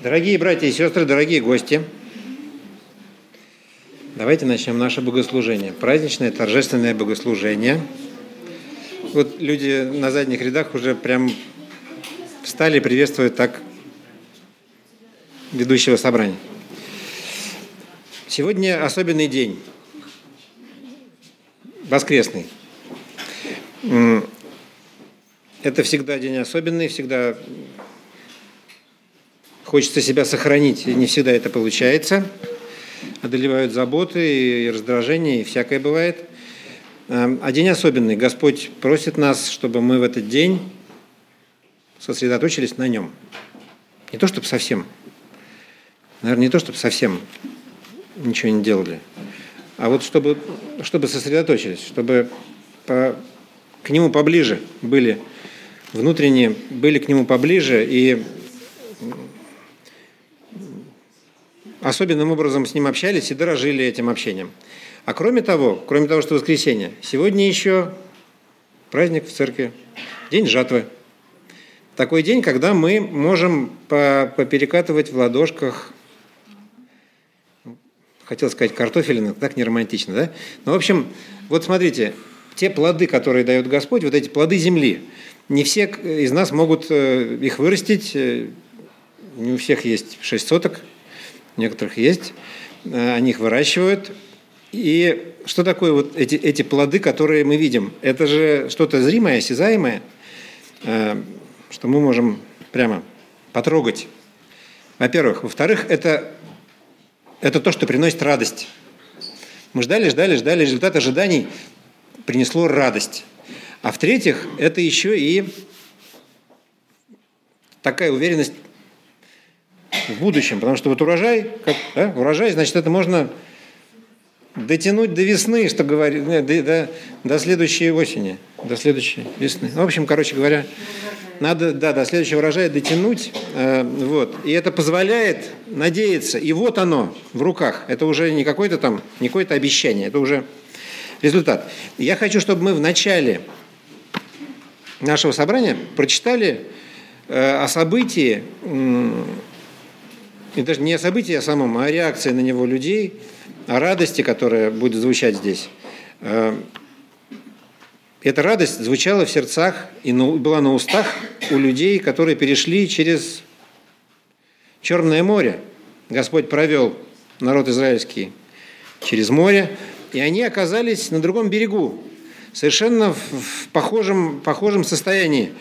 Дорогие братья и сестры, дорогие гости, давайте начнем наше богослужение. Праздничное торжественное богослужение. Вот люди на задних рядах уже прям встали, приветствуют так ведущего собрания. Сегодня особенный день, воскресный. Это всегда день особенный, всегда Хочется себя сохранить, не всегда это получается. Одолевают заботы и раздражения, и всякое бывает. Эм, а день особенный. Господь просит нас, чтобы мы в этот день сосредоточились на нем. Не то, чтобы совсем, наверное, не то, чтобы совсем ничего не делали, а вот чтобы, чтобы сосредоточились, чтобы по, к нему поближе были, внутренне были к нему поближе и особенным образом с ним общались и дорожили этим общением. А кроме того, кроме того, что воскресенье, сегодня еще праздник в церкви, день жатвы. Такой день, когда мы можем поперекатывать в ладошках, хотел сказать картофелин, так не романтично, да? Ну, в общем, вот смотрите, те плоды, которые дает Господь, вот эти плоды земли, не все из нас могут э, их вырастить, э, не у всех есть шесть соток – некоторых есть, э, они их выращивают. И что такое вот эти, эти плоды, которые мы видим? Это же что-то зримое, осязаемое, э, что мы можем прямо потрогать. Во-первых. Во-вторых, это, это то, что приносит радость. Мы ждали, ждали, ждали, результат ожиданий принесло радость. А в-третьих, это еще и такая уверенность в будущем, потому что вот урожай, как, да, урожай, значит, это можно дотянуть до весны, что говорит, до, до, до следующей осени, до следующей весны. Ну, в общем, короче говоря, надо, да, до следующего урожая дотянуть, э, вот, и это позволяет надеяться, и вот оно в руках, это уже не какое-то там, не какое-то обещание, это уже результат. Я хочу, чтобы мы в начале нашего собрания прочитали э, о событии, и даже не о событии о самом, а о реакции на него людей, о радости, которая будет звучать здесь. Э, эта радость звучала в сердцах и была на устах у людей, которые перешли через Черное море. Господь провел народ израильский через море, и они оказались на другом берегу, совершенно в похожем, похожем состоянии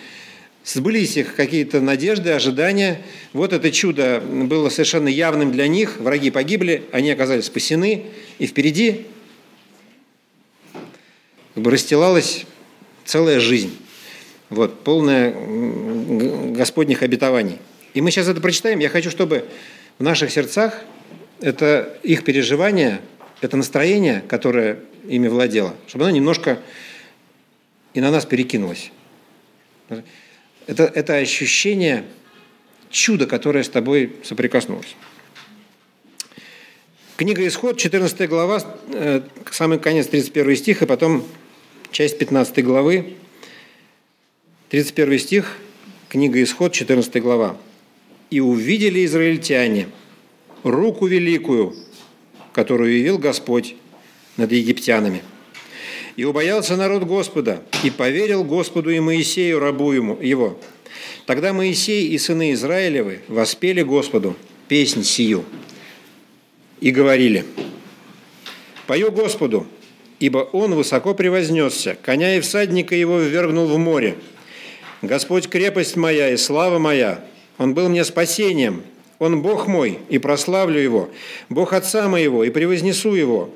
сбылись их какие-то надежды, ожидания. Вот это чудо было совершенно явным для них. Враги погибли, они оказались спасены. И впереди как бы расстилалась целая жизнь. Вот, полная Господних обетований. И мы сейчас это прочитаем. Я хочу, чтобы в наших сердцах это их переживание, это настроение, которое ими владело, чтобы оно немножко и на нас перекинулось. Это, это ощущение чуда, которое с тобой соприкоснулось. Книга Исход, 14 глава, э, самый конец, 31 стих, и потом часть 15 главы. 31 стих, книга Исход, 14 глава. «И увидели израильтяне руку великую, которую явил Господь над египтянами». И убоялся народ Господа, и поверил Господу и Моисею, рабу ему, его. Тогда Моисей и сыны Израилевы воспели Господу песнь сию и говорили, «Пою Господу, ибо Он высоко превознесся, коня и всадника его ввергнул в море. Господь крепость моя и слава моя, Он был мне спасением, Он Бог мой, и прославлю Его, Бог Отца моего, и превознесу Его,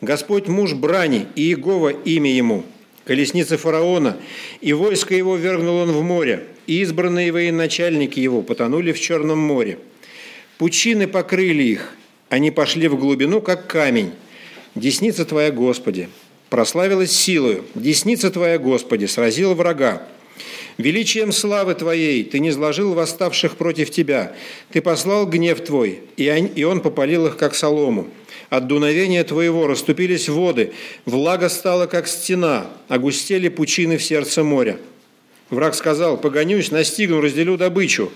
Господь муж брани, и Иегова имя ему, колесница фараона, и войско его вергнул он в море, и избранные военачальники его потонули в Черном море. Пучины покрыли их, они пошли в глубину, как камень. Десница Твоя, Господи, прославилась силою, десница Твоя, Господи, сразила врага. Величием славы Твоей Ты не сложил восставших против Тебя. Ты послал гнев Твой, и он попалил их, как солому. От дуновения Твоего расступились воды, влага стала, как стена, огустели пучины в сердце моря. Враг сказал, погонюсь, настигну, разделю добычу.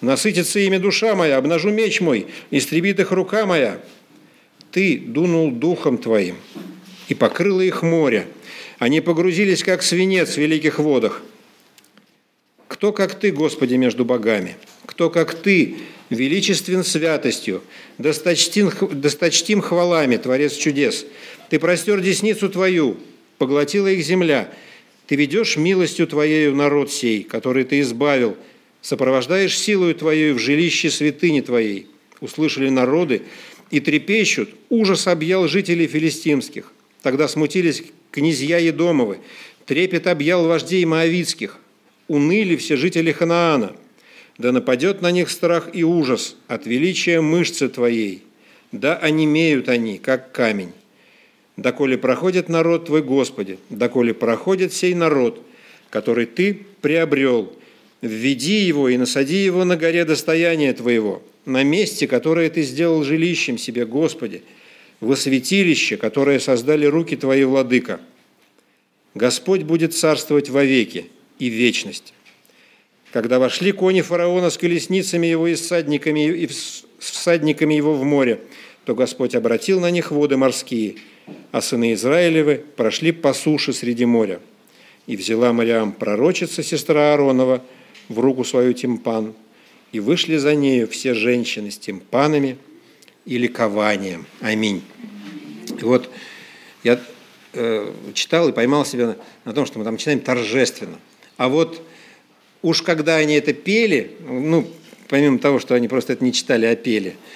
Насытится ими душа моя, обнажу меч мой, истребит их рука моя. Ты дунул духом твоим, и покрыло их море. Они погрузились, как свинец в великих водах. Кто, как ты, Господи, между богами? Кто, как ты, величествен святостью, досточтим, досточтим хвалами, Творец чудес? Ты простер десницу твою, поглотила их земля. Ты ведешь милостью твоею народ сей, который ты избавил, сопровождаешь силою твоей в жилище святыни твоей. Услышали народы и трепещут, ужас объял жителей филистимских. Тогда смутились князья Едомовы, трепет объял вождей Моавицких, уныли все жители Ханаана. Да нападет на них страх и ужас от величия мышцы Твоей, да онемеют они, как камень доколе проходит народ Твой, Господи, доколе проходит сей народ, который Ты приобрел, введи его и насади его на горе достояния Твоего, на месте, которое Ты сделал жилищем себе, Господи, во святилище, которое создали руки Твои, Владыка. Господь будет царствовать вовеки и в вечности. Когда вошли кони фараона с колесницами его и всадниками, и всадниками его в море, то Господь обратил на них воды морские – а сыны Израилевы прошли по суше среди моря. И взяла Мариам пророчица, сестра Ааронова, в руку свою тимпан, и вышли за нею все женщины с тимпанами и ликованием. Аминь. И вот я э, читал и поймал себя на, на том, что мы там читаем торжественно. А вот уж когда они это пели, ну, помимо того, что они просто это не читали, а пели –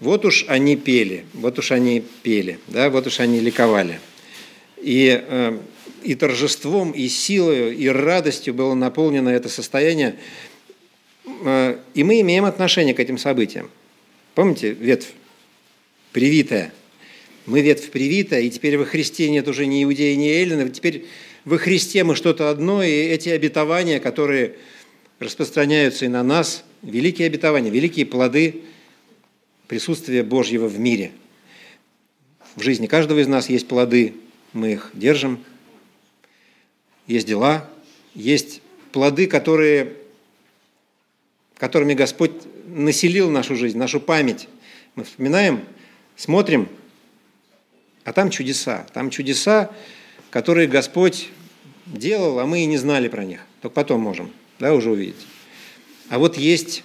вот уж они пели, вот уж они пели, да, вот уж они ликовали. И, э, и торжеством, и силой, и радостью было наполнено это состояние. Э, и мы имеем отношение к этим событиям. Помните ветвь привитая? Мы ветвь привитая, и теперь во Христе нет уже ни иудея, ни эллина. Теперь во Христе мы что-то одно, и эти обетования, которые распространяются и на нас, великие обетования, великие плоды – присутствия Божьего в мире. В жизни каждого из нас есть плоды, мы их держим, есть дела, есть плоды, которые, которыми Господь населил нашу жизнь, нашу память. Мы вспоминаем, смотрим, а там чудеса. Там чудеса, которые Господь делал, а мы и не знали про них. Только потом можем да, уже увидеть. А вот есть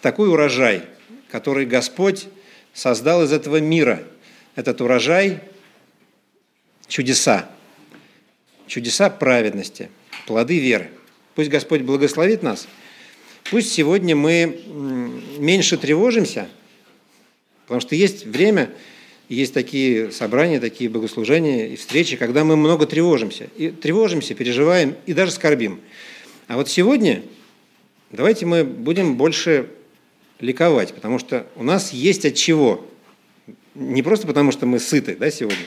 такой урожай – который Господь создал из этого мира. Этот урожай – чудеса. Чудеса праведности, плоды веры. Пусть Господь благословит нас. Пусть сегодня мы меньше тревожимся, потому что есть время, есть такие собрания, такие богослужения и встречи, когда мы много тревожимся. И тревожимся, переживаем и даже скорбим. А вот сегодня давайте мы будем больше ликовать, потому что у нас есть от чего. Не просто потому, что мы сыты да, сегодня,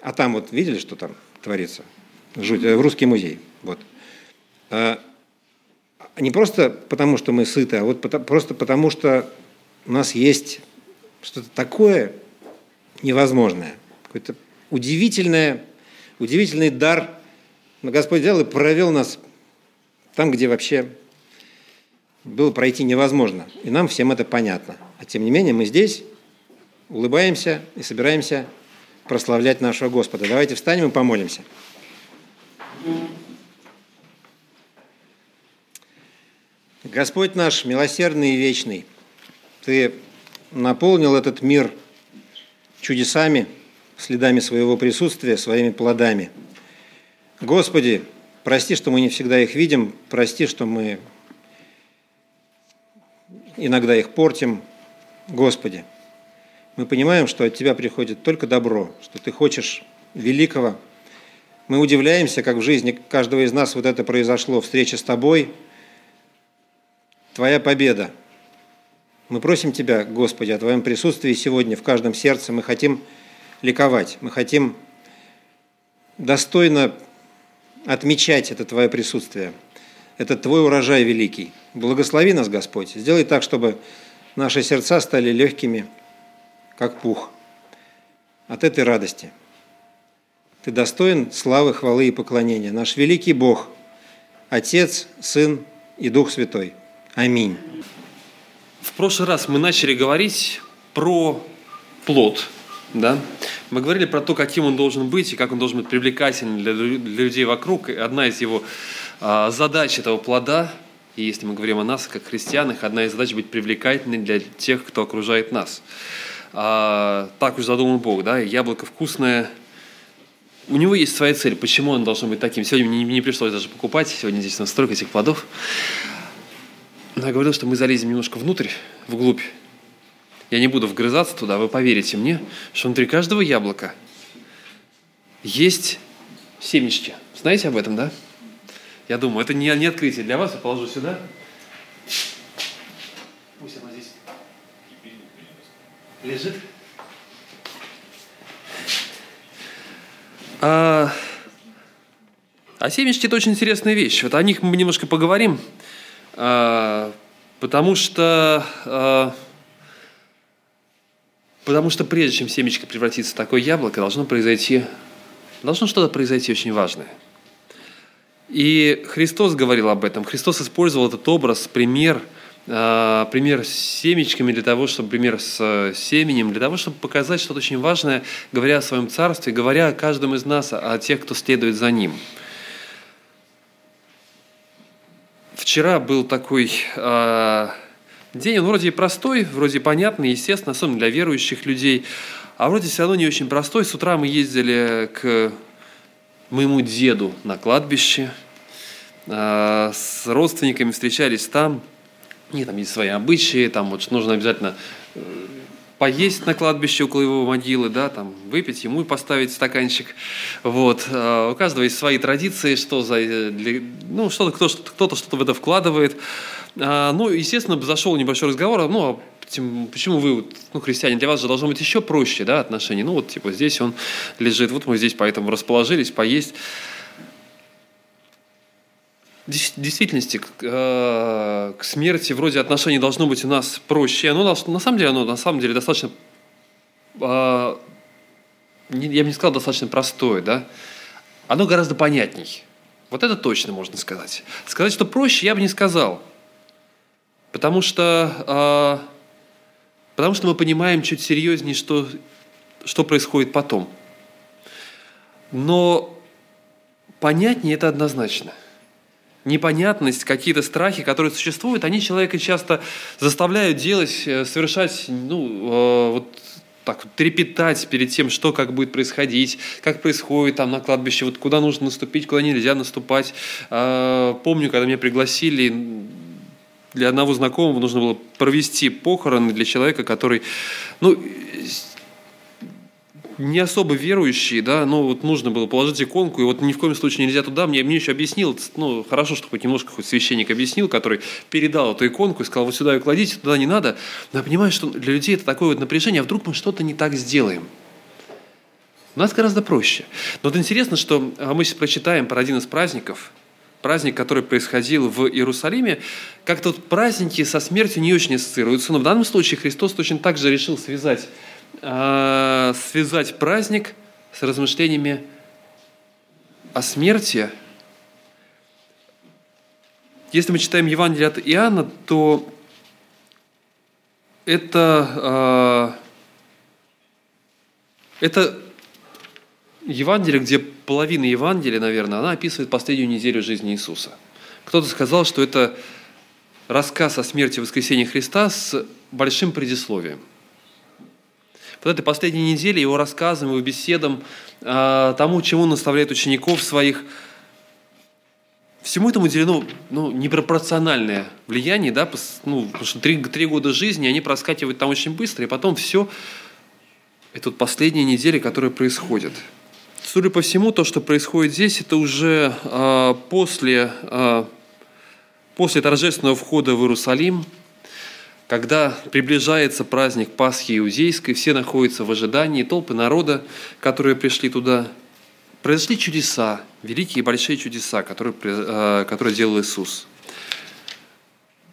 а там вот видели, что там творится? Жуть, э, в русский музей. Вот. А, не просто потому, что мы сыты, а вот просто потому, что у нас есть что-то такое невозможное, какой-то удивительное, удивительный дар. Но Господь взял и провел нас там, где вообще было пройти невозможно. И нам всем это понятно. А тем не менее мы здесь улыбаемся и собираемся прославлять нашего Господа. Давайте встанем и помолимся. Господь наш, милосердный и вечный, Ты наполнил этот мир чудесами, следами своего присутствия, своими плодами. Господи, прости, что мы не всегда их видим, прости, что мы иногда их портим. Господи, мы понимаем, что от Тебя приходит только добро, что Ты хочешь великого. Мы удивляемся, как в жизни каждого из нас вот это произошло, встреча с Тобой, Твоя победа. Мы просим Тебя, Господи, о Твоем присутствии сегодня в каждом сердце. Мы хотим ликовать, мы хотим достойно отмечать это Твое присутствие – это Твой урожай великий. Благослови нас, Господь. Сделай так, чтобы наши сердца стали легкими, как пух, от этой радости. Ты достоин славы, хвалы и поклонения. Наш великий Бог, Отец, Сын и Дух Святой. Аминь. В прошлый раз мы начали говорить про плод, да? Мы говорили про то, каким он должен быть и как он должен быть привлекательным для, для людей вокруг. И одна из его а, задач этого плода, и если мы говорим о нас, как христианах, одна из задач быть привлекательной для тех, кто окружает нас. А, так уж задумал Бог, да, яблоко вкусное, у него есть своя цель, почему он должен быть таким. Сегодня мне не пришлось даже покупать, сегодня здесь настройка этих плодов. Но я говорил, что мы залезем немножко внутрь, вглубь. Я не буду вгрызаться туда, вы поверите мне, что внутри каждого яблока есть семечки. Знаете об этом, да? Я думаю, это не, не открытие для вас, я положу сюда. Пусть она здесь лежит. А, а семечки – это очень интересная вещь. Вот о них мы немножко поговорим, потому что, а, потому что прежде чем семечко превратится в такое яблоко, должно произойти, должно что-то произойти очень важное. И Христос говорил об этом. Христос использовал этот образ, пример – а, пример с семечками для того, чтобы пример с э, семенем, для того, чтобы показать что-то очень важное, говоря о своем царстве, говоря о каждом из нас, о тех, кто следует за ним. Вчера был такой э, день, он вроде простой, вроде понятный, естественно, особенно для верующих людей, а вроде все равно не очень простой. С утра мы ездили к моему деду на кладбище, э, с родственниками встречались там – нет, там есть свои обычаи, там вот нужно обязательно э, поесть на кладбище около его могилы, да, там выпить, ему поставить стаканчик. Вот. А у каждого есть свои традиции, что за, э, для, ну, что-то, кто, кто-то что-то в это вкладывает. А, ну, естественно, зашел небольшой разговор, ну, а почему вы, ну, христиане, для вас же должно быть еще проще, да, отношения. Ну, вот, типа, здесь он лежит, вот мы здесь поэтому расположились, поесть действительности к, э, к смерти вроде отношений должно быть у нас проще. Оно на самом деле, оно на самом деле достаточно, э, я бы не сказал достаточно простое, да. Оно гораздо понятней. Вот это точно можно сказать. Сказать, что проще, я бы не сказал. Потому что, э, потому что мы понимаем чуть серьезнее, что, что происходит потом. Но понятнее это однозначно – непонятность, какие-то страхи, которые существуют, они человека часто заставляют делать, э, совершать, ну, э, вот так вот трепетать перед тем, что как будет происходить, как происходит там на кладбище, вот куда нужно наступить, куда нельзя наступать. Э, помню, когда меня пригласили для одного знакомого нужно было провести похороны для человека, который, ну, не особо верующие, да, но вот нужно было положить иконку, и вот ни в коем случае нельзя туда. Мне, мне еще объяснил, ну, хорошо, что хоть немножко хоть священник объяснил, который передал эту иконку и сказал, вот сюда ее кладите, туда не надо. Но я понимаю, что для людей это такое вот напряжение, а вдруг мы что-то не так сделаем. У нас гораздо проще. Но вот интересно, что а, мы сейчас прочитаем про один из праздников, праздник, который происходил в Иерусалиме, как-то вот праздники со смертью не очень ассоциируются. Но в данном случае Христос точно так же решил связать э, связать праздник с размышлениями о смерти. Если мы читаем Евангелие от Иоанна, то это, э, это Евангелие, где половина Евангелия, наверное, она описывает последнюю неделю жизни Иисуса. Кто-то сказал, что это рассказ о смерти и воскресении Христа с большим предисловием вот этой последней неделе его рассказам, его беседам, а, тому, чему он наставляет учеников своих, всему этому уделено ну, непропорциональное влияние, да, ну, потому что три, три года жизни, они проскакивают там очень быстро, и потом все, это вот последние недели, которые происходят. Судя по всему, то, что происходит здесь, это уже э, после, э, после торжественного входа в Иерусалим – когда приближается праздник Пасхи Иудейской, все находятся в ожидании, толпы народа, которые пришли туда, произошли чудеса, великие и большие чудеса, которые, э, которые делал Иисус.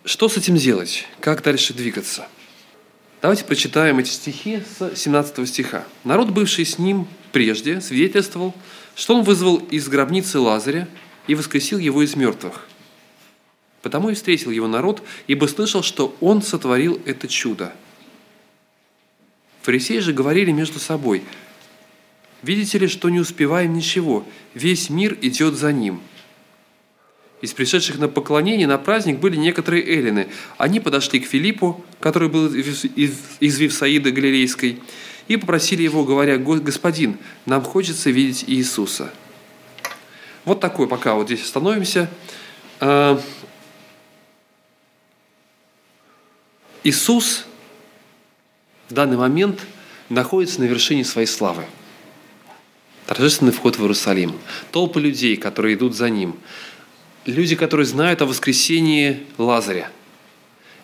Что с этим делать? Как дальше двигаться? Давайте прочитаем эти стихи с 17 стиха. «Народ, бывший с ним прежде, свидетельствовал, что он вызвал из гробницы Лазаря и воскресил его из мертвых. Потому и встретил его народ, ибо слышал, что он сотворил это чудо. Фарисеи же говорили между собой, «Видите ли, что не успеваем ничего, весь мир идет за ним». Из пришедших на поклонение на праздник были некоторые эллины. Они подошли к Филиппу, который был из Вифсаида Галилейской, и попросили его, говоря, «Господин, нам хочется видеть Иисуса». Вот такой, пока вот здесь остановимся. А, Иисус в данный момент находится на вершине своей славы. Торжественный вход в Иерусалим. Толпы людей, которые идут за Ним. Люди, которые знают о воскресении Лазаря.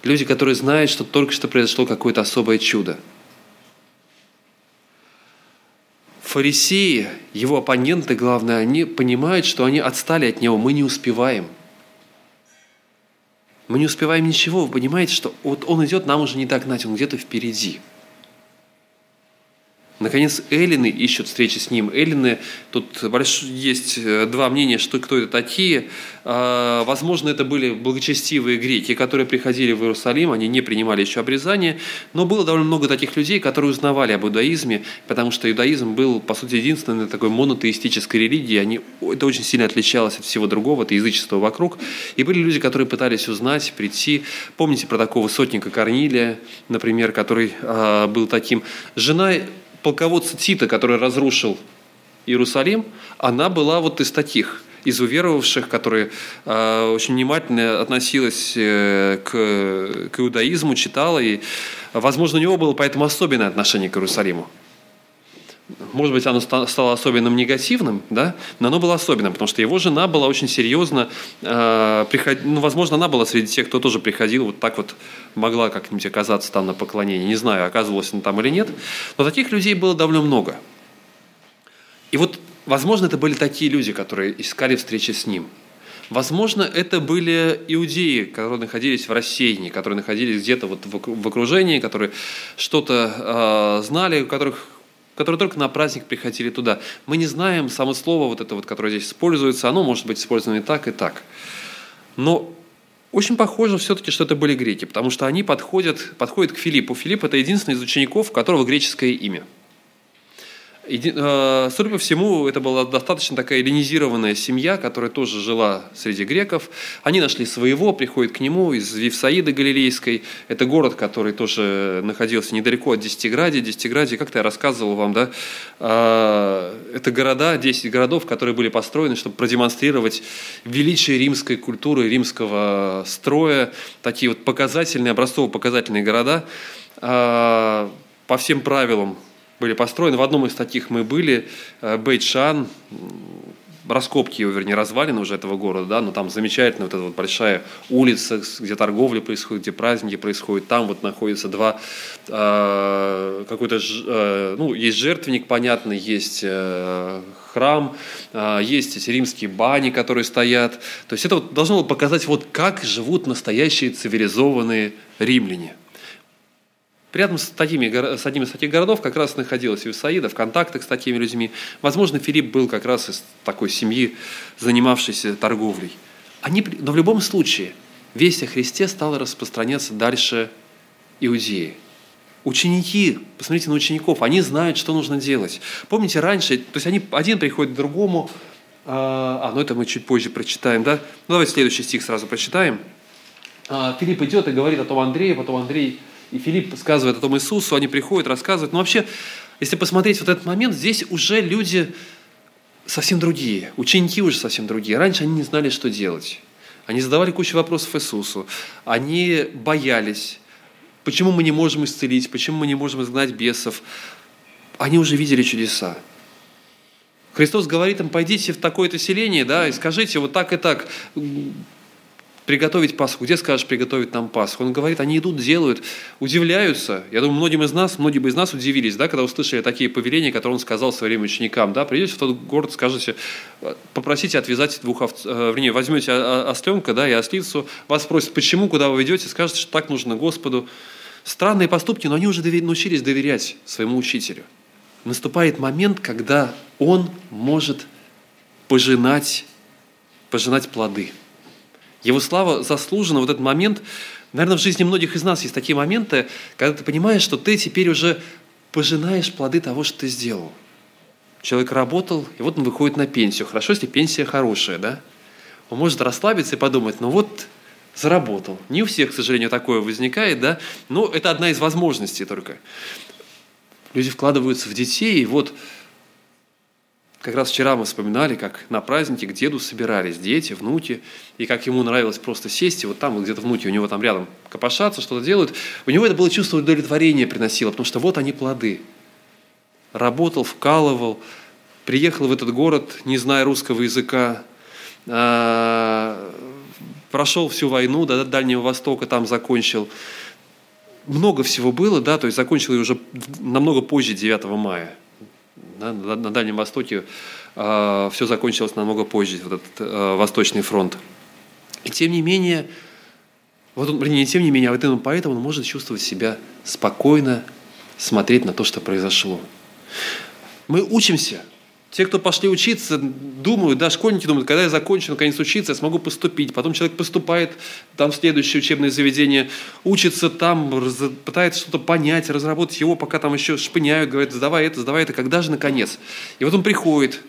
Люди, которые знают, что только что произошло какое-то особое чудо. Фарисеи, его оппоненты, главное, они понимают, что они отстали от него, мы не успеваем. Мы не успеваем ничего, вы понимаете, что вот он идет, нам уже не догнать, он где-то впереди – Наконец, эллины ищут встречи с ним. Эллины, тут есть э, два мнения, что кто это такие. А, возможно, это были благочестивые греки, которые приходили в Иерусалим, они не принимали еще обрезание, но было довольно много таких людей, которые узнавали об иудаизме, потому что иудаизм был, по сути, единственной такой монотеистической религией. Они, это очень сильно отличалось от всего другого, от язычества вокруг. И были люди, которые пытались узнать, прийти. Помните про такого сотника Корнилия, например, который а, был таким. Жена полководца Тита, который разрушил Иерусалим, она была вот из таких, из уверовавших, которые э, очень внимательно относилась э, к, к иудаизму, читала, и, возможно, у него было поэтому особенное отношение к Иерусалиму. Может быть, оно стало особенным негативным, да? но оно было особенным, потому что его жена была очень серьезно, э, приход... ну, возможно, она была среди тех, кто тоже приходил, вот так вот могла как-нибудь оказаться там на поклонении. Не знаю, оказывалась она там или нет, но таких людей было довольно много. И вот, возможно, это были такие люди, которые искали встречи с ним. Возможно, это были иудеи, которые находились в рассеянии, которые находились где-то вот в окружении, которые что-то э, знали, у которых которые только на праздник приходили туда. Мы не знаем само слово, вот это вот, которое здесь используется, оно может быть использовано и так, и так. Но очень похоже все-таки, что это были греки, потому что они подходят, подходят к Филиппу. Филипп – это единственный из учеников, у которого греческое имя – Э, судя по всему, это была достаточно такая эллинизированная семья, которая тоже жила среди греков. Они нашли своего, приходят к нему из Вифсаиды Галилейской. Это город, который тоже находился недалеко от Десятиградия. Десятиградие, как-то я рассказывал вам, да, э, это города, 10 городов, которые были построены, чтобы продемонстрировать величие римской культуры, римского строя. Такие вот показательные, образцово-показательные города э, по всем правилам были построены. В одном из таких мы были, э, Бэйчан, раскопки его, вернее, развалины уже этого города, да, но там замечательная вот эта вот большая улица, где торговля происходит, где праздники происходят, там вот находятся два, э, какой-то, э, ну, есть жертвенник, понятно, есть э, храм, э, есть эти римские бани, которые стоят, то есть это вот должно было показать, вот как живут настоящие цивилизованные римляне – Рядом с, такими, с одним из таких городов как раз находилась Висаида, в контактах с такими людьми. Возможно, Филипп был как раз из такой семьи, занимавшейся торговлей. Они, но в любом случае, весть о Христе стала распространяться дальше Иудеи. Ученики, посмотрите на учеников, они знают, что нужно делать. Помните, раньше, то есть они один приходит к другому, а, а ну это мы чуть позже прочитаем, да? Ну давайте следующий стих сразу прочитаем. А, Филипп идет и говорит о том Андрею, потом Андрей и Филипп сказывает о том Иисусу, они приходят, рассказывают. Но вообще, если посмотреть вот этот момент, здесь уже люди совсем другие, ученики уже совсем другие. Раньше они не знали, что делать. Они задавали кучу вопросов Иисусу. Они боялись. Почему мы не можем исцелить? Почему мы не можем изгнать бесов? Они уже видели чудеса. Христос говорит им, пойдите в такое-то селение, да, и скажите вот так и так, приготовить Пасху. Где скажешь приготовить нам Пасху? Он говорит, они идут, делают, удивляются. Я думаю, многим из нас, многие бы из нас удивились, да, когда услышали такие повеления, которые он сказал своим ученикам. Да, придете в тот город, скажете, попросите отвязать двух овц, э, вернее, возьмете осленка да, и ослицу, вас спросят, почему, куда вы идете, скажете, что так нужно Господу. Странные поступки, но они уже научились доверять своему учителю. Наступает момент, когда он может пожинать, пожинать плоды – Его слава заслужена. Вот этот момент, наверное, в жизни многих из нас есть такие моменты, когда ты понимаешь, что ты теперь уже пожинаешь плоды того, что ты сделал. Человек работал, и вот он выходит на пенсию. Хорошо, если пенсия хорошая, да? Он может расслабиться и подумать, ну вот заработал. Не у всех, к сожалению, такое возникает, да? Но это одна из возможностей только. Люди вкладываются в детей, и вот как раз вчера мы вспоминали, как на празднике к деду собирались дети, внуки, и как ему нравилось просто сесть, и вот там вот где-то внуки у него там рядом копошатся, что-то делают. У него это было чувство удовлетворения приносило, потому что вот они плоды. Работал, вкалывал, приехал в этот город, не зная русского языка, а, прошел всю войну до Дальнего Востока, там закончил. Много всего было, да, то есть закончил ее уже намного позже 9 мая. Да, на Дальнем Востоке э, а, все закончилось намного позже, вот этот э, Восточный фронт. И тем не менее, вот он, не тем не менее, а вот именно поэтому он может чувствовать себя спокойно, смотреть на то, что произошло. Мы учимся те, кто пошли учиться, думают, да, школьники думают, когда я закончу, наконец учиться, я смогу поступить. Потом человек поступает там следующее учебное заведение, учится там, раз, пытается что-то понять, разработать его, пока там еще шпыняют, говорят, сдавай это, сдавай это, когда же наконец? И вот он приходит,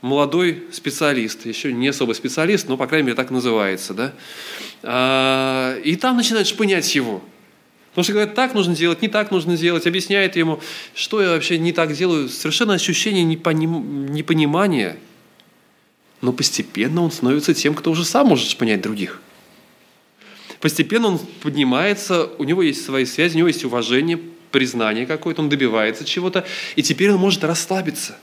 молодой специалист, еще не особо специалист, но, по крайней мере, так называется, да, а, и там начинают шпынять его – Потому что говорят, так нужно делать, не так нужно делать, объясняет ему, что я вообще не так делаю. Совершенно ощущение непоним... непонимания. Но постепенно он становится тем, кто уже сам может понять других. Постепенно он поднимается, у него есть свои связи, у него есть уважение, признание какое-то, он добивается чего-то, и теперь он может расслабиться.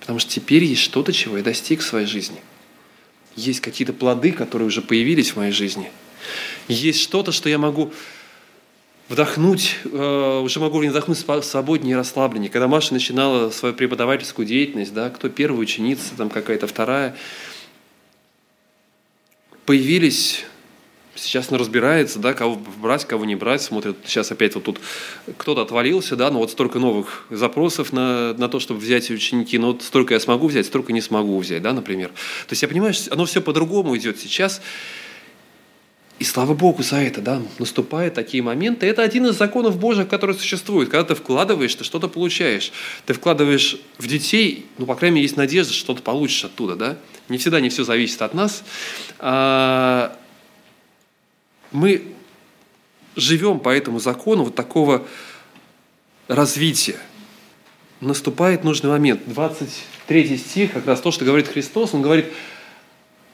Потому что теперь есть что-то, чего я достиг в своей жизни. Есть какие-то плоды, которые уже появились в моей жизни. Есть что-то, что я могу вдохнуть, э, уже могу вдохнуть свободнее и расслабленнее. Когда Маша начинала свою преподавательскую деятельность, да, кто первая ученица, там какая-то вторая, появились Сейчас она разбирается, да, кого брать, кого не брать, смотрит. Сейчас опять вот тут кто-то отвалился, да, но вот столько новых запросов на, на то, чтобы взять ученики, но вот столько я смогу взять, столько не смогу взять, да, например. То есть я понимаю, что оно все по-другому идет сейчас. И слава Богу за это, да, наступают такие моменты. Это один из законов Божьих, который существует. Когда ты вкладываешь, ты что-то получаешь. Ты вкладываешь в детей, ну, по крайней мере, есть надежда, что что-то получишь оттуда, да. Не всегда не все зависит от нас. А, мы живем по этому закону вот такого развития. Наступает нужный момент. 23 стих, как раз то, что говорит Христос, он говорит –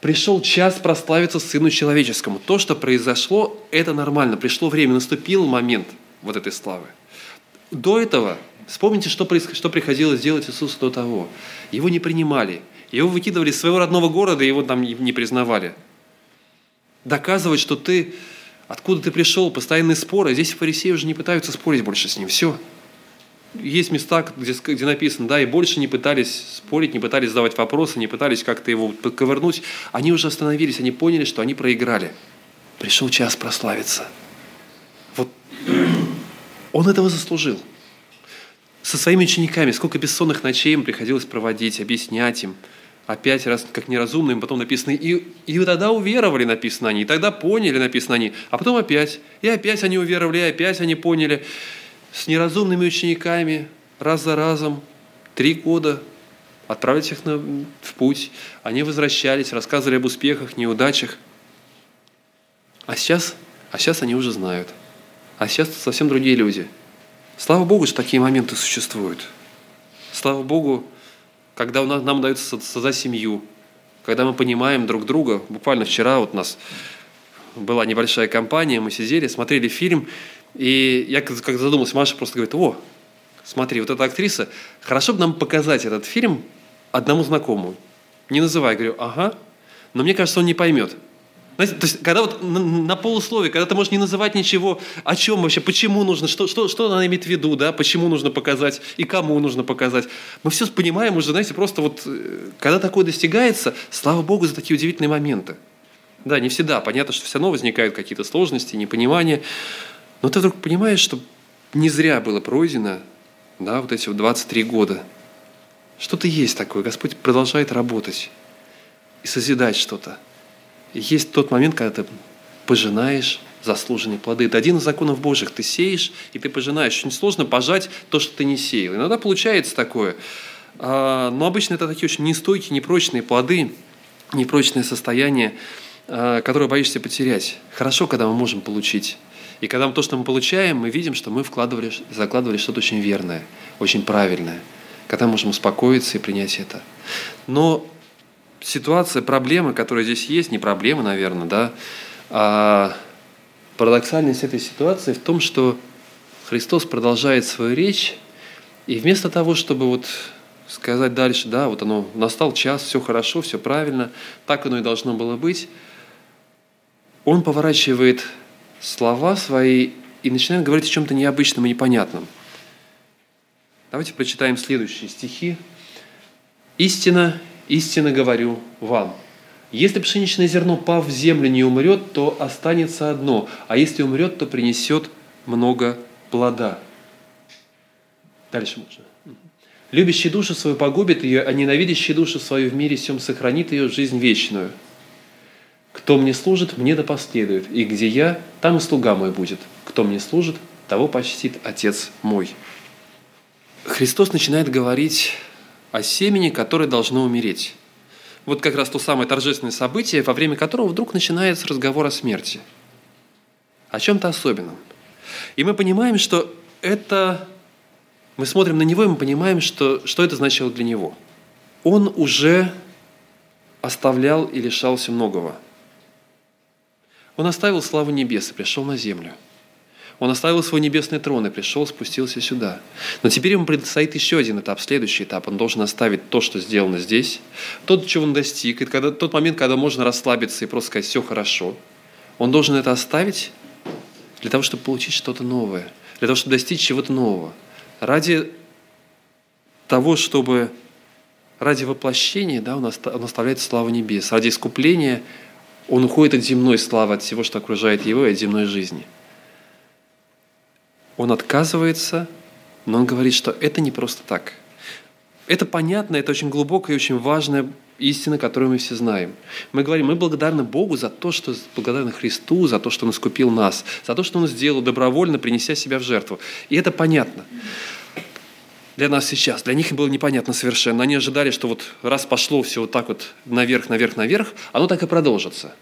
Пришел час прославиться Сыну Человеческому. То, что произошло, это нормально. Пришло время, наступил момент вот этой славы. До этого, вспомните, что, что приходилось делать Иисусу до того. Его не принимали. Его выкидывали из своего родного города, его там не признавали. Доказывать, что ты, откуда ты пришел, постоянные споры. Здесь фарисеи уже не пытаются спорить больше с ним. Все, есть места, где, где написано, да, и больше не пытались спорить, не пытались задавать вопросы, не пытались как-то его подковырнуть. Они уже остановились, они поняли, что они проиграли. Пришел час прославиться. Вот он этого заслужил. Со своими учениками, сколько бессонных ночей им приходилось проводить, объяснять им, опять раз как неразумным, потом написано, и, и тогда уверовали, написано они, и тогда поняли, написано они, а потом опять, и опять они уверовали, и опять они поняли с неразумными учениками раз за разом, три года, отправить их на, в путь. Они возвращались, рассказывали об успехах, неудачах. А сейчас, а сейчас они уже знают. А сейчас совсем другие люди. Слава Богу, что такие моменты существуют. Слава Богу, когда нам дается создать семью, когда мы понимаем друг друга. Буквально вчера вот у нас была небольшая компания, мы сидели, смотрели фильм, и я как задумался, Маша просто говорит, о, смотри, вот эта актриса, хорошо бы нам показать этот фильм одному знакомому. Не называя, говорю, ага, но мне кажется, он не поймет. Знаете, то есть, когда вот на, на полусловие, когда ты можешь не называть ничего, о чем вообще, почему нужно, что, что, что она имеет в виду, да, почему нужно показать и кому нужно показать. Мы все понимаем уже, знаете, просто вот, э, когда такое достигается, слава Богу за такие удивительные моменты. Да, не всегда. Понятно, что все равно возникают какие-то сложности, непонимания. Но ты вдруг понимаешь, что не зря было пройдено да, вот эти вот 23 года. Что-то есть такое. Господь продолжает работать и созидать что-то. есть тот момент, когда ты пожинаешь заслуженные плоды. Это один из законов Божьих. Ты сеешь, и ты пожинаешь. Очень сложно пожать то, что ты не сеял. Иногда получается такое. А, но обычно это такие очень нестойкие, непрочные плоды, непрочное состояние, а, которое боишься потерять. Хорошо, когда мы можем получить. И когда мы то, что мы получаем, мы видим, что мы вкладывали, закладывали что-то очень верное, очень правильное. Когда мы можем успокоиться и принять это. Но ситуация, проблемы, которые здесь есть, не проблемы, наверное, да, а Парадоксальность этой ситуации в том, что Христос продолжает свою речь, и вместо того, чтобы вот сказать дальше, да, вот оно, настал час, все хорошо, все правильно, так оно и должно было быть, он поворачивает слова свои и начинает говорить о чем-то необычном и непонятном. Давайте прочитаем следующие стихи. «Истина, истинно говорю вам, если пшеничное зерно, пав в землю, не умрет, то останется одно, а если умрет, то принесет много плода. Дальше можно. Любящий душу свою погубит ее, а ненавидящий душу свою в мире всем сохранит ее жизнь вечную. Кто мне служит, мне да последует, и где я, там и слуга мой будет. Кто мне служит, того почтит Отец мой. Христос начинает говорить о семени, которое должно умереть вот как раз то самое торжественное событие, во время которого вдруг начинается разговор о смерти. О чем-то особенном. И мы понимаем, что это... Мы смотрим на него, и мы понимаем, что, что это значило для него. Он уже оставлял и лишался многого. Он оставил славу небес и пришел на землю – он оставил свой небесный трон и пришел, спустился сюда. Но теперь ему предстоит еще один этап, следующий этап. Он должен оставить то, что сделано здесь, то, чего он достиг, и когда, тот момент, когда можно расслабиться и просто сказать «все хорошо». Он должен это оставить для того, чтобы получить что-то новое, для того, чтобы достичь чего-то нового. Ради того, чтобы ради воплощения да, он оставляет славу небес. Ради искупления он уходит от земной славы, от всего, что окружает его, и от земной жизни – он отказывается, но он говорит, что это не просто так. Это понятно, это очень глубокая и очень важная истина, которую мы все знаем. Мы говорим, мы благодарны Богу за то, что благодарны Христу, за то, что Он искупил нас, за то, что Он сделал добровольно, принеся себя в жертву. И это понятно для нас сейчас. Для них было непонятно совершенно. Они ожидали, что вот раз пошло все вот так вот наверх, наверх, наверх, оно так и продолжится.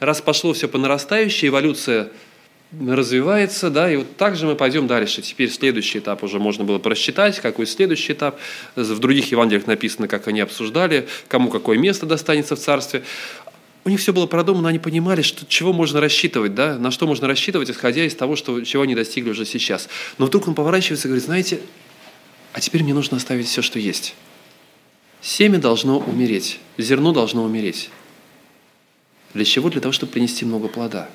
Раз пошло все по нарастающей, эволюция развивается, да, и вот так же мы пойдем дальше. Теперь следующий этап уже можно было просчитать, какой следующий этап. В других Евангелиях написано, как они обсуждали, кому какое место достанется в царстве. У них все было продумано, они понимали, что, чего можно рассчитывать, да, на что можно рассчитывать, исходя из того, что, чего они достигли уже сейчас. Но вдруг он поворачивается и говорит, знаете, а теперь мне нужно оставить все, что есть. Семя должно умереть, зерно должно умереть. Для чего? Для того, чтобы принести много плода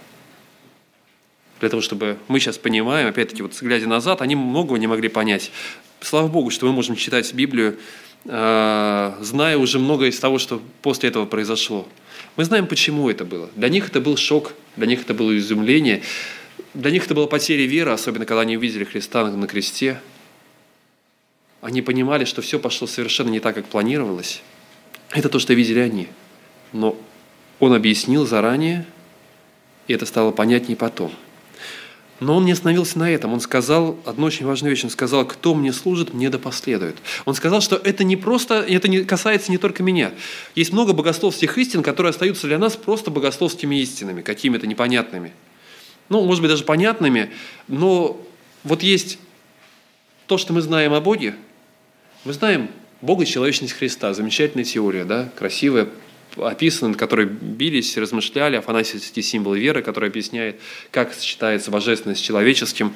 для того, чтобы мы сейчас понимаем, опять-таки, вот глядя назад, они многого не могли понять. Слава Богу, что мы можем читать Библию, э, зная уже многое из того, что после этого произошло. Мы знаем, почему это было. Для них это был шок, для них это было изумление, для них это была потеря веры, особенно когда они увидели Христа на кресте. Они понимали, что все пошло совершенно не так, как планировалось. Это то, что видели они. Но он объяснил заранее, и это стало понятнее потом – но он не остановился на этом. Он сказал одну очень важную вещь. Он сказал, кто мне служит, мне да последует. Он сказал, что это не просто, это не касается не только меня. Есть много богословских истин, которые остаются для нас просто богословскими истинами, какими-то непонятными. Ну, может быть, даже понятными, но вот есть то, что мы знаем о Боге. Мы знаем Бога и человечность Христа. Замечательная теория, да, красивая, описаны, над которой бились, размышляли, афанасийские символы веры, который объясняет, как сочетается божественность с человеческим.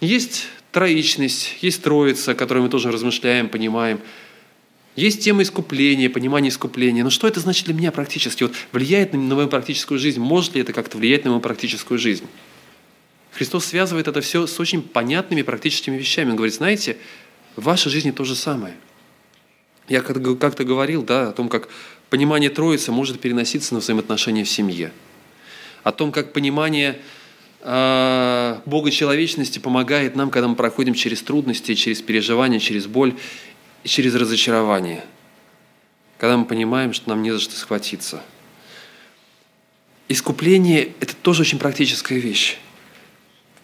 Есть троичность, есть троица, о которой мы тоже размышляем, понимаем. Есть тема искупления, понимание искупления. Но что это значит для меня практически? Вот влияет на мою практическую жизнь? Может ли это как-то влиять на мою практическую жизнь? Христос связывает это все с очень понятными практическими вещами. Он говорит, знаете, в вашей жизни то же самое. Я как-то говорил да, о том, как Понимание Троицы может переноситься на взаимоотношения в семье. О том, как понимание э, Бога человечности помогает нам, когда мы проходим через трудности, через переживания, через боль и через разочарование. Когда мы понимаем, что нам не за что схватиться. искупление – это тоже очень практическая вещь.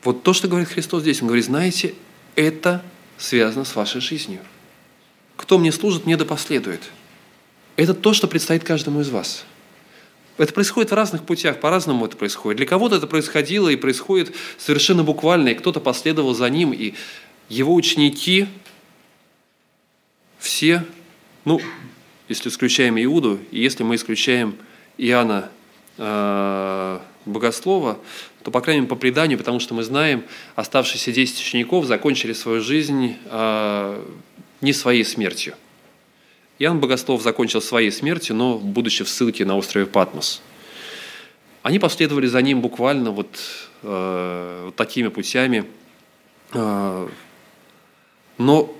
Вот то, что говорит Христос здесь, Он говорит, знаете, это связано с вашей жизнью. Кто мне служит, мне да последует. Это то, что предстоит каждому из вас. Это происходит в разных путях, по-разному это происходит. Для кого-то это происходило и происходит совершенно буквально, и кто-то последовал за ним, и его ученики все, ну, если исключаем Иуду, и если мы исключаем Иоанна э, Богослова, то, по крайней мере, по преданию, потому что мы знаем, оставшиеся 10 учеников закончили свою жизнь э, не своей смертью. Иоанн Богослов закончил своей смертью, но будучи в ссылке на острове Патмос. Они последовали за ним буквально вот, э, вот такими путями. Э, но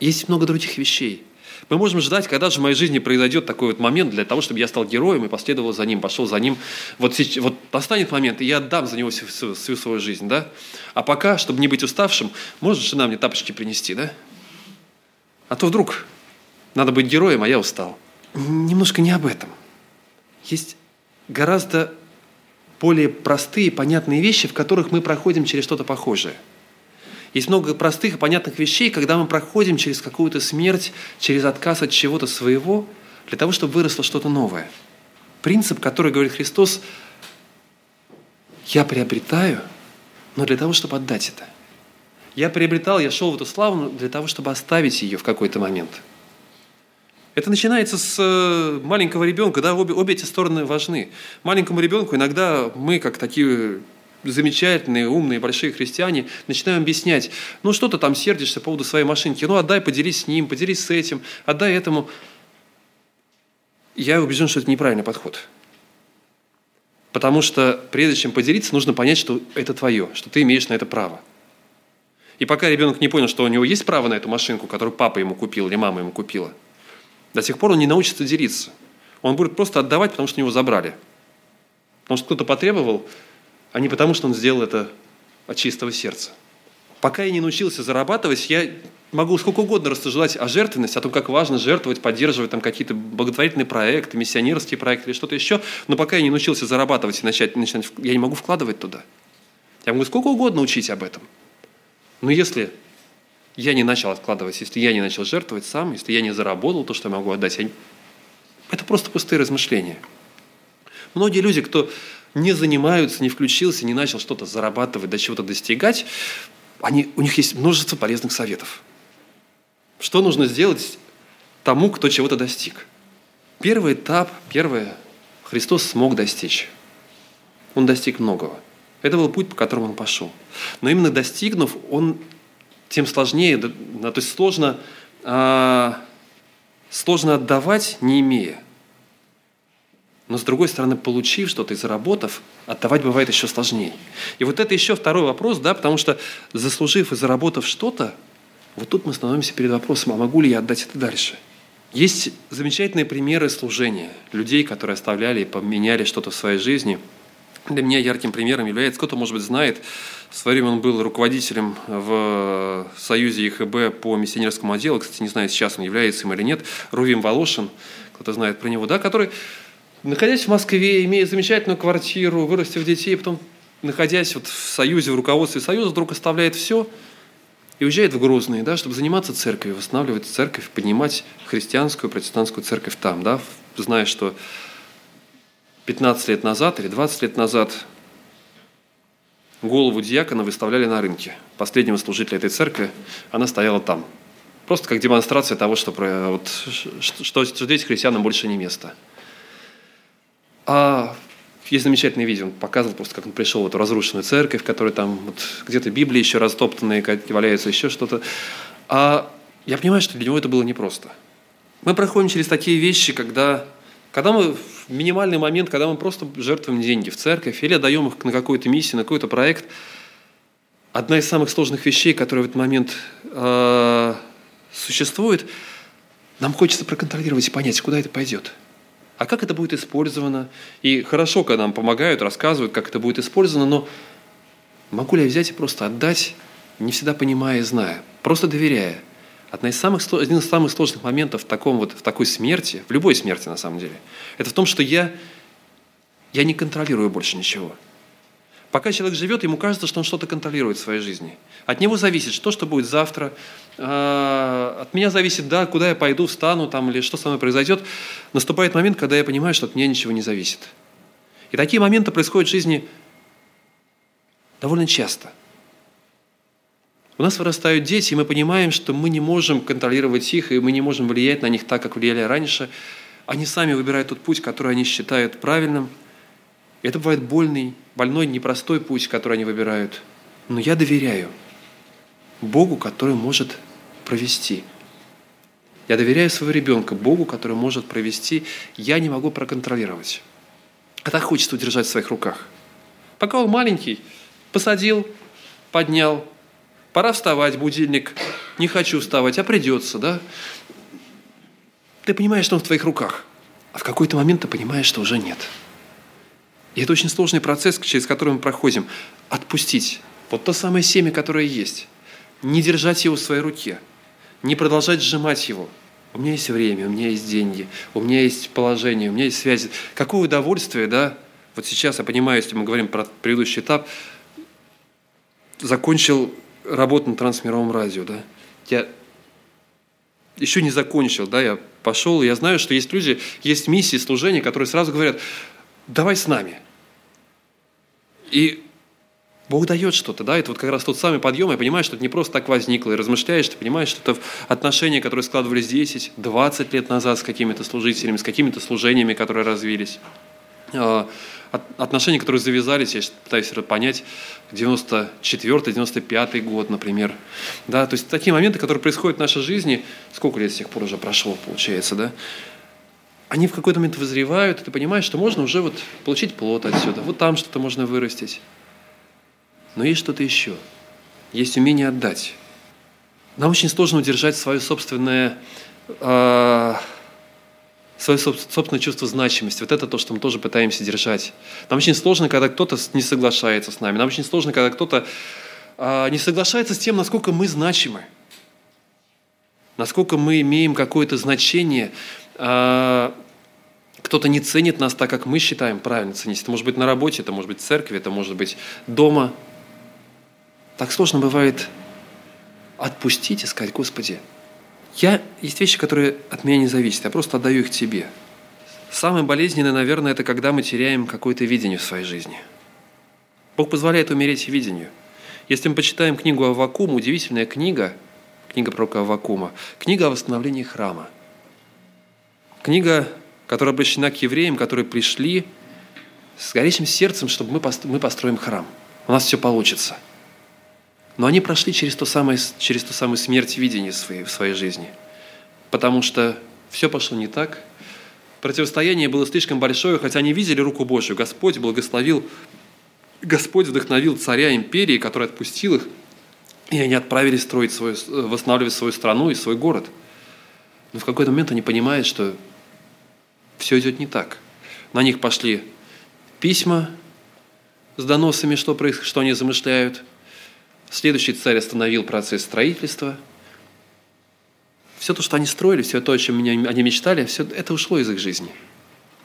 есть много других вещей. Мы можем ждать, когда же в моей жизни произойдет такой вот момент для того, чтобы я стал героем и последовал за ним, пошел за ним. Вот, вот настанет момент, и я отдам за него всю, всю, всю свою жизнь, да? А пока, чтобы не быть уставшим, может жена мне тапочки принести, да? А то вдруг надо быть героем, а я устал. Немножко не об этом. Есть гораздо более простые, понятные вещи, в которых мы проходим через что-то похожее. Есть много простых и понятных вещей, когда мы проходим через какую-то смерть, через отказ от чего-то своего, для того, чтобы выросло что-то новое. Принцип, который говорит Христос, я приобретаю, но для того, чтобы отдать это. Я приобретал, я шел в эту славу для того, чтобы оставить ее в какой-то момент – это начинается с э, маленького ребенка, да, обе, обе эти стороны важны. Маленькому ребенку иногда мы, как такие замечательные, умные, большие христиане, начинаем объяснять, ну что ты там сердишься по поводу своей машинки, ну отдай, поделись с ним, поделись с этим, отдай этому. Я убежден, что это неправильный подход. Потому что прежде чем поделиться, нужно понять, что это твое, что ты имеешь на это право. И пока ребенок не понял, что у него есть право на эту машинку, которую папа ему купил или мама ему купила – до тех пор он не научится делиться. Он будет просто отдавать, потому что у него забрали. Потому что кто-то потребовал, а не потому, что он сделал это от чистого сердца. Пока я не научился зарабатывать, я могу сколько угодно рассуждать о жертвенности, о том, как важно жертвовать, поддерживать там какие-то благотворительные проекты, миссионерские проекты или что-то еще, но пока я не научился зарабатывать и начать, начать, я не могу вкладывать туда. Я могу сколько угодно учить об этом. Но если я не начал откладывать, если я не начал жертвовать сам, если я не заработал то, что я могу отдать, я... это просто пустые размышления. Многие люди, кто не занимаются, не включился, не начал что-то зарабатывать, до чего-то достигать, они, у них есть множество полезных советов. Что нужно сделать тому, кто чего-то достиг? Первый этап, первое, Христос смог достичь. Он достиг многого. Это был путь, по которому он пошел. Но именно достигнув, он тем сложнее, то есть сложно, а, сложно отдавать, не имея. Но с другой стороны, получив что-то и заработав, отдавать бывает еще сложнее. И вот это еще второй вопрос, да, потому что заслужив и заработав что-то, вот тут мы становимся перед вопросом, а могу ли я отдать это дальше? Есть замечательные примеры служения, людей, которые оставляли и поменяли что-то в своей жизни. Для меня ярким примером является, кто-то, может быть, знает, в свое время он был руководителем в Союзе ИХБ по миссионерскому отделу. Кстати, не знаю, сейчас он является им или нет. Рувим Волошин, кто-то знает про него, да, который, находясь в Москве, имея замечательную квартиру, вырастив детей, потом, находясь вот в Союзе, в руководстве Союза, вдруг оставляет все и уезжает в Грозный, да, чтобы заниматься церковью, восстанавливать церковь, поднимать христианскую, протестантскую церковь там, да, зная, что 15 лет назад или 20 лет назад голову диакона выставляли на рынке. Последнего служителя этой церкви, она стояла там. Просто как демонстрация того, что, вот, что, что здесь христианам больше не место. А есть замечательное видео, он показывал просто, как он пришел в эту разрушенную церковь, в которой там вот, где-то Библии еще растоптанные валяются, еще что-то. А я понимаю, что для него это было непросто. Мы проходим через такие вещи, когда когда мы в минимальный момент, когда мы просто жертвуем деньги в церковь или отдаем их на какую-то миссию, на какой-то проект, одна из самых сложных вещей, которая в этот момент э, существует, нам хочется проконтролировать и понять, куда это пойдет. А как это будет использовано? И хорошо, когда нам помогают, рассказывают, как это будет использовано, но могу ли я взять и просто отдать, не всегда понимая и зная, просто доверяя – Одна из самых, один из самых сложных моментов в, таком вот, в такой смерти, в любой смерти на самом деле, это в том, что я Я не контролирую больше ничего. Пока человек живет, ему кажется, что он что-то контролирует в своей жизни. От него зависит, что, что будет завтра. А, от меня зависит, да, куда я пойду, встану там, или что со мной произойдет. Наступает момент, когда я понимаю, что от меня ничего не зависит. И такие моменты происходят в жизни довольно часто. У нас вырастают дети, и мы понимаем, что мы не можем контролировать их, и мы не можем влиять на них так, как влияли раньше. Они сами выбирают тот путь, который они считают правильным – это бывает больный, больной, непростой путь, который они выбирают. Но я доверяю Богу, который может провести. Я доверяю своего ребенка Богу, который может провести. Я не могу проконтролировать. А так хочется удержать в своих руках. Пока он маленький, посадил, поднял. Пора вставать, будильник. Не хочу вставать, а придется, да? Ты понимаешь, что он в твоих руках. А в какой-то момент ты понимаешь, что уже нет. И это очень сложный процесс, через который мы проходим. Отпустить. Вот то самое семя, которое есть. Не держать его в своей руке. Не продолжать сжимать его. У меня есть время, у меня есть деньги, у меня есть положение, у меня есть связи. Какое удовольствие, да? Вот сейчас я понимаю, если мы говорим про предыдущий этап, закончил работу на трансмировом радио, да? Я еще не закончил, да, я пошел, я знаю, что есть люди, есть миссии служения, которые сразу говорят, давай с нами. И Бог дает что-то, да, это вот как раз тот самый подъем, я понимаю, что это не просто так возникло, и размышляешь, ты понимаешь, что это отношения, которые складывались 10, 20 лет назад с какими-то служителями, с какими-то служениями, которые развились. А, отношения, которые завязались, я пытаюсь это понять, 94-95 год, например. Да, то есть такие моменты, которые происходят в нашей жизни, сколько лет с тех пор уже прошло, получается, да, они в какой-то момент вызревают, и ты понимаешь, что можно уже вот получить плод отсюда, вот там что-то можно вырастить. Но есть что-то еще. Есть умение отдать. Нам очень сложно удержать свое собственное, э, свое собственное чувство значимости. Вот это то, что мы тоже пытаемся держать. Нам очень сложно, когда кто-то не соглашается с нами. Нам очень сложно, когда кто-то э, не соглашается с тем, насколько мы значимы. Насколько мы имеем какое-то значение кто-то не ценит нас так, как мы считаем правильно ценить. Это может быть на работе, это может быть в церкви, это может быть дома. Так сложно бывает отпустить и сказать, Господи, я, есть вещи, которые от меня не зависят, я просто отдаю их Тебе. Самое болезненное, наверное, это когда мы теряем какое-то видение в своей жизни. Бог позволяет умереть видению. Если мы почитаем книгу Аввакума, удивительная книга, книга пророка Аввакума, книга о восстановлении храма – Книга, которая обращена к евреям, которые пришли с горячим сердцем, чтобы мы построим храм. У нас все получится. Но они прошли через то самое, через ту самую смерть видения своей, в своей жизни. Потому что все пошло не так. Противостояние было слишком большое, хотя они видели руку Божью. Господь благословил, Господь вдохновил царя империи, который отпустил их, и они отправились строить свою, восстанавливать свою страну и свой город. Но в какой-то момент они понимают, что все идет не так. На них пошли письма с доносами, что, происходит, что они замышляют. Следующий царь остановил процесс строительства. Все то, что они строили, все то, о чем они мечтали, все это ушло из их жизни.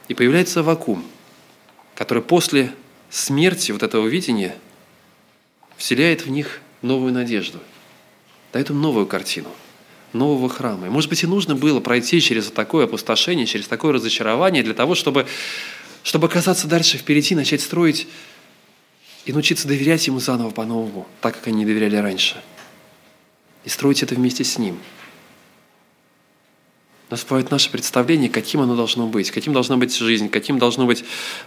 И появляется вакуум, который после смерти вот этого видения вселяет в них новую надежду, дает им новую картину – нового храма. И, может быть, и нужно было пройти через такое опустошение, через такое разочарование для того, чтобы, чтобы оказаться дальше впереди, начать строить и научиться доверять Ему заново по-новому, так, как они не доверяли раньше. И строить это вместе с Ним – нас бывает наше представление, каким оно должно быть, каким должна быть жизнь, каким, должно быть,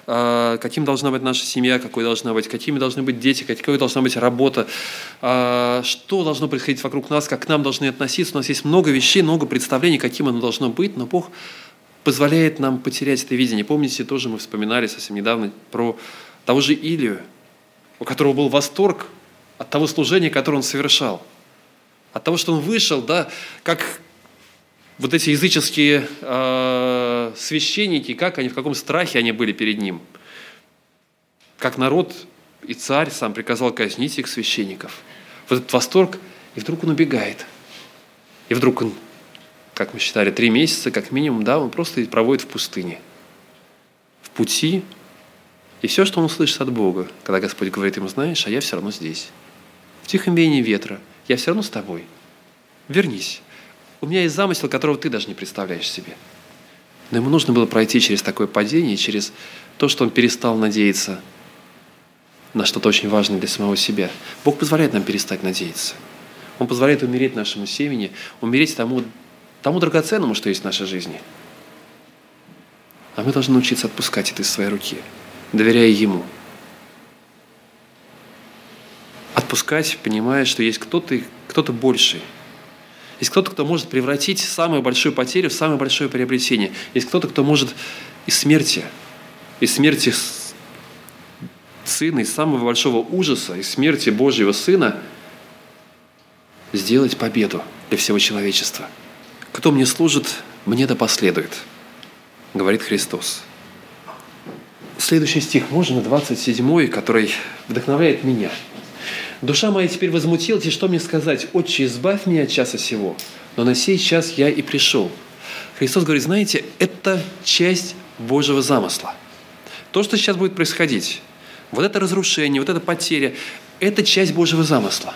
э, каким должна быть наша семья, какой должна быть, какими должны быть дети, какой должна быть работа, э, что должно происходить вокруг нас, как к нам должны относиться. У нас есть много вещей, много представлений, каким оно должно быть, но Бог позволяет нам потерять это видение. Помните, тоже мы вспоминали совсем недавно про того же Илию, у которого был восторг от того служения, которое он совершал. От того, что он вышел, да, как вот эти языческие э, священники, как они, в каком страхе они были перед ним. Как народ и царь сам приказал казнить их священников. Вот этот восторг, и вдруг он убегает. И вдруг он, как мы считали, три месяца, как минимум, да, он просто проводит в пустыне. В пути, И все, что он услышит от Бога, когда Господь говорит ему, знаешь, а я все равно здесь. В тихом веянии ветра. Я все равно с тобой. Вернись. У меня есть замысел, которого ты даже не представляешь себе. Но ему нужно было пройти через такое падение, через то, что он перестал надеяться на что-то очень важное для самого себя. Бог позволяет нам перестать надеяться. Он позволяет умереть нашему семени, умереть тому, тому драгоценному, что есть в нашей жизни. А мы должны научиться отпускать это из своей руки, доверяя Ему. Отпускать, понимая, что есть кто-то кто больший. Есть кто-то, кто может превратить самую большую потерю в самое большое приобретение. Есть кто-то, кто может из смерти, из смерти Сына, из самого большого ужаса, из смерти Божьего Сына сделать победу для всего человечества. Кто мне служит, мне да последует, говорит Христос. Следующий стих можно, 27 который вдохновляет меня. «Душа моя теперь возмутилась, и что мне сказать? Отче, избавь меня от часа сего, но на сей час я и пришел». Христос говорит, знаете, это часть Божьего замысла. То, что сейчас будет происходить, вот это разрушение, вот эта потеря, это часть Божьего замысла.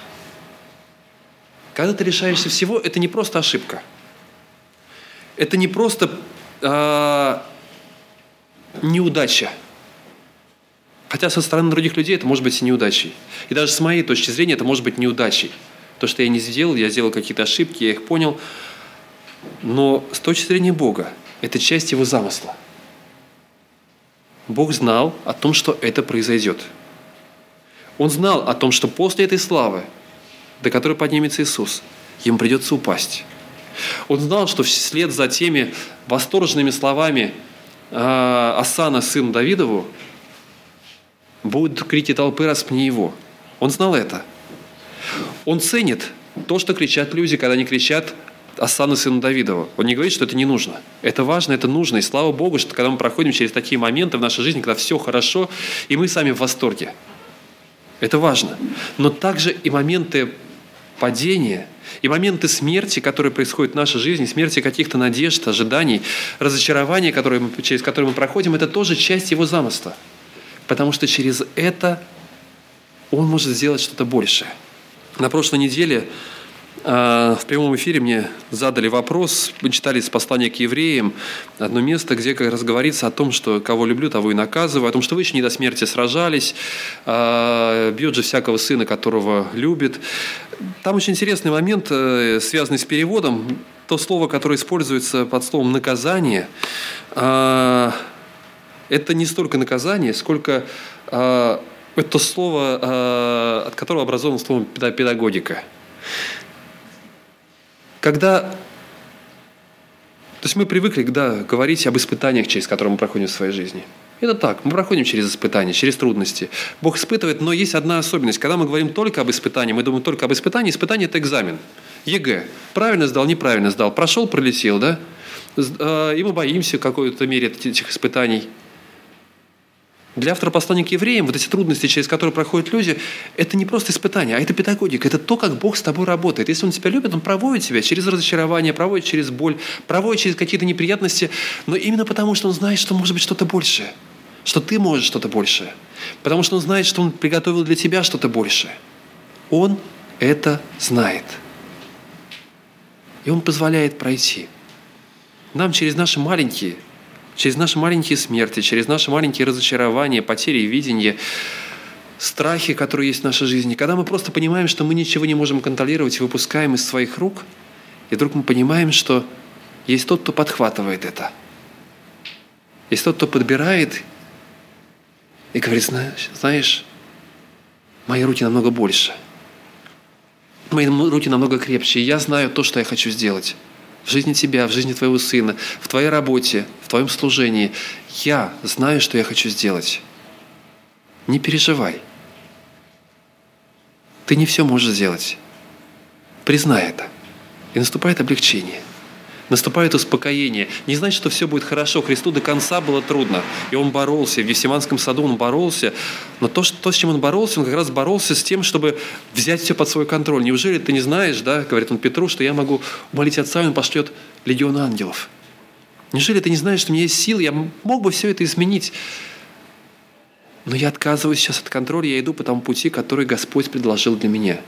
Когда ты лишаешься всего, это не просто ошибка. Это не просто э, неудача. Хотя со стороны других людей это может быть и неудачей. И даже с моей точки зрения это может быть неудачей. То, что я не сделал, я сделал какие-то ошибки, я их понял. Но с точки зрения Бога, это часть Его замысла. Бог знал о том, что это произойдет. Он знал о том, что после этой славы, до которой поднимется Иисус, ему придется упасть. Он знал, что вслед за теми восторженными словами э, Асана, сын Давидову, будут крики толпы «распни его». Он знал это. Он ценит то, что кричат люди, когда они кричат Асану сыну Давидова. Он не говорит, что это не нужно. Это важно, это нужно. И слава Богу, что когда мы проходим через такие моменты в нашей жизни, когда все хорошо, и мы сами в восторге. Это важно. Но также и моменты падения, и моменты смерти, которые происходят в нашей жизни, смерти каких-то надежд, ожиданий, разочарования, которые мы, через которые мы проходим, это тоже часть его замысла. Потому что через это он может сделать что-то большее. На прошлой неделе а, в прямом эфире мне задали вопрос, мы читали из послания к евреям одно место, где как раз говорится о том, что кого люблю, того и наказываю, о том, что вы еще не до смерти сражались, а, бьет же всякого сына, которого любит. Там очень интересный момент, э, связанный с переводом. То слово, которое используется под словом «наказание», это не столько наказание, сколько это слово, от которого образовано слово «педагогика». Когда то есть мы привыкли да, говорить об испытаниях, через которые мы проходим в своей жизни. Это так, мы проходим через испытания, через трудности. Бог испытывает, но есть одна особенность. Когда мы говорим только об испытании, мы думаем только об испытании, испытание – это экзамен. ЕГЭ. Правильно сдал, неправильно сдал. Прошел, пролетел, да? А, и мы боимся в какой-то мере этих испытаний. Для автора послания к евреям вот эти трудности, через которые проходят люди, это не просто испытание, а это педагогика, это то, как Бог с тобой работает. Если Он тебя любит, Он проводит тебя через разочарование, проводит через боль, проводит через какие-то неприятности, но именно потому, что Он знает, что может быть что-то большее, что ты можешь что-то большее, потому что Он знает, что Он приготовил для тебя что-то большее. Он это знает. И Он позволяет пройти. Нам через наши маленькие через наши маленькие смерти, через наши маленькие разочарования, потери видения, страхи, которые есть в нашей жизни, когда мы просто понимаем, что мы ничего не можем контролировать и выпускаем из своих рук, и вдруг мы понимаем, что есть тот, кто подхватывает это. Есть тот, кто подбирает и говорит, знаешь, мои руки намного больше. Мои руки намного крепче. И я знаю то, что я хочу сделать в жизни тебя, в жизни твоего сына, в твоей работе, в твоем служении. Я знаю, что я хочу сделать. Не переживай. Ты не все можешь сделать. Признай это. И наступает облегчение – наступает успокоение. Не значит, что все будет хорошо. Христу до конца было трудно. И он боролся. В Весиманском саду он боролся. Но то, что, то, с чем он боролся, он как раз боролся с тем, чтобы взять все под свой контроль. Неужели ты не знаешь, да, говорит он Петру, что я могу молить Отца, и он пошлет легион ангелов? Неужели ты не знаешь, что у меня есть силы, я мог бы все это изменить? Но я отказываюсь сейчас от контроля, я иду по тому пути, который Господь предложил для меня.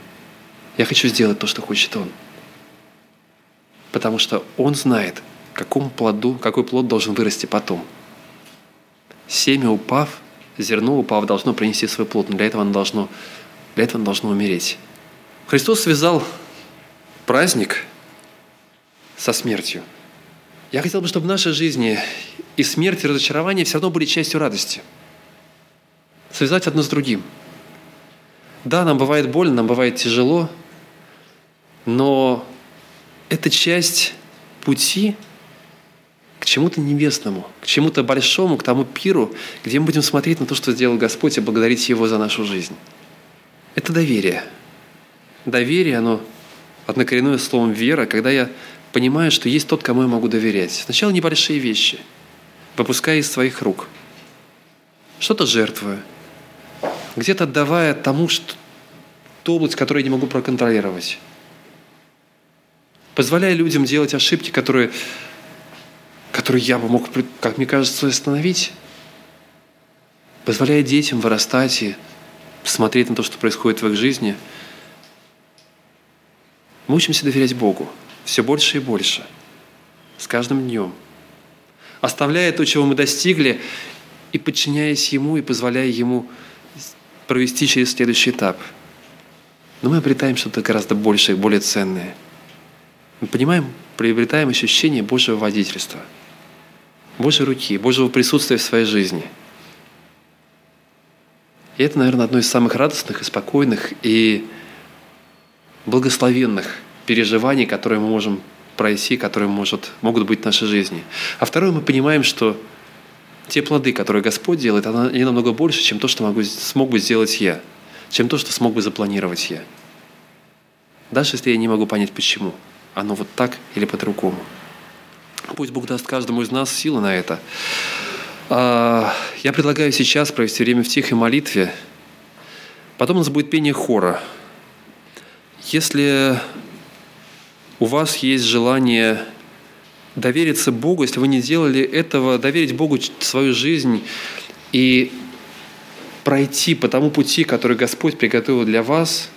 Я хочу сделать то, что хочет Он. Потому что Он знает, какому плоду, какой плод должен вырасти потом. Семя упав, зерно упав, должно принести свой плод, но для этого оно должно, для этого оно должно умереть. Христос связал праздник со смертью. Я хотел бы, чтобы в нашей жизни и смерть, и разочарование все равно были частью радости – связать одно с другим. Да, нам бывает больно, нам бывает тяжело, но это часть пути к чему-то небесному, к чему-то большому, к тому пиру, где мы будем смотреть на то, что сделал Господь, и благодарить Его за нашу жизнь. Это доверие. Доверие, оно однокоренное словом вера, когда я понимаю, что есть тот, кому я могу доверять. Сначала небольшие вещи, выпуская из своих рук. Что-то жертвую – где-то отдавая тому, что ту область, которую я не могу проконтролировать. Позволяя людям делать ошибки, которые, которые я бы мог, как мне кажется, остановить. Позволяя детям вырастать и смотреть на то, что происходит в их жизни. Мы учимся доверять Богу все больше и больше, с каждым днем. Оставляя то, чего мы достигли, и подчиняясь Ему, и позволяя Ему провести через следующий этап. Но мы обретаем что-то гораздо большее, более ценное. Мы понимаем, приобретаем ощущение Божьего водительства, Божьей руки, Божьего присутствия в своей жизни. И это, наверное, одно из самых радостных и спокойных и благословенных переживаний, которые мы можем пройти, которые может, могут быть в нашей жизни. А второе, мы понимаем, что те плоды, которые Господь делает, они намного больше, чем то, что могу, смог бы сделать я, чем то, что смог бы запланировать я. Даже если я не могу понять, почему. Оно вот так или по-другому. Пусть Бог даст каждому из нас силы на это. А, я предлагаю сейчас провести время в тихой молитве. Потом у нас будет пение хора. Если у вас есть желание довериться Богу, если вы не делали этого, доверить Богу свою жизнь и пройти по тому пути, который Господь приготовил для вас,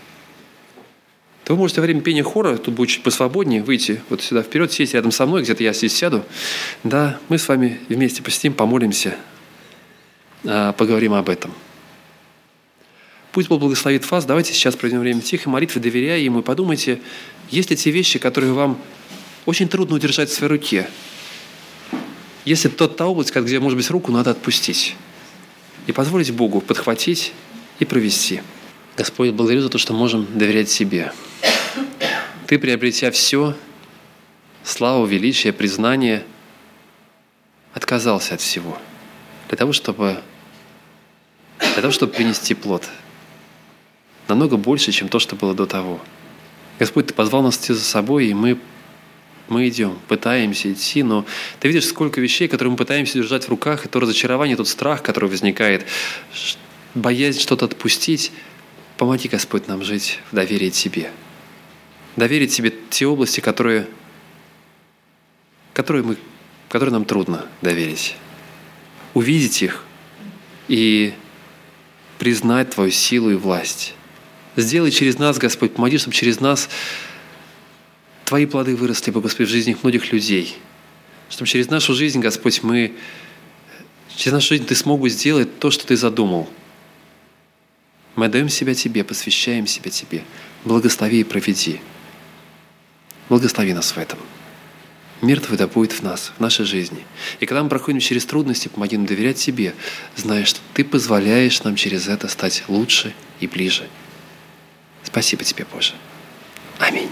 то вы можете во время пения хора, тут будет чуть посвободнее, выйти вот сюда вперед, сесть рядом со мной, где-то я здесь сяду. Да, мы с вами вместе посетим, помолимся, а, поговорим об этом. Пусть Бог благословит вас. Давайте сейчас проведем время тихой молитвы, доверяя Ему, и подумайте, есть ли те вещи, которые вам очень трудно удержать в своей руке. Если тот та область, где, может быть, руку надо отпустить и позволить Богу подхватить и провести. Господь, благодарю за то, что можем доверять себе. Ты, приобретя все, славу, величие, признание, отказался от всего для того, чтобы, для того, чтобы принести плод. Намного больше, чем то, что было до того. Господь, Ты позвал нас идти за собой, и мы мы идем, пытаемся идти, но ты видишь, сколько вещей, которые мы пытаемся держать в руках, и то разочарование, тот страх, который возникает, боязнь что-то отпустить. Помоги, Господь, нам жить в доверии Тебе. Доверить Тебе те области, которые, которые, мы, которые нам трудно доверить. Увидеть их и признать Твою силу и власть. Сделай через нас, Господь, помоги, чтобы через нас Твои плоды выросли бы, Господь, в жизнях многих людей. Чтобы через нашу жизнь, Господь, мы, через нашу жизнь Ты смог бы сделать то, что Ты задумал. Мы отдаем себя Тебе, посвящаем себя Тебе. Благослови и проведи. Благослови нас в этом. Мир Твой да будет в нас, в нашей жизни. И когда мы проходим через трудности, помоги нам доверять Тебе, зная, что Ты позволяешь нам через это стать лучше и ближе. Спасибо Тебе, Боже. Аминь.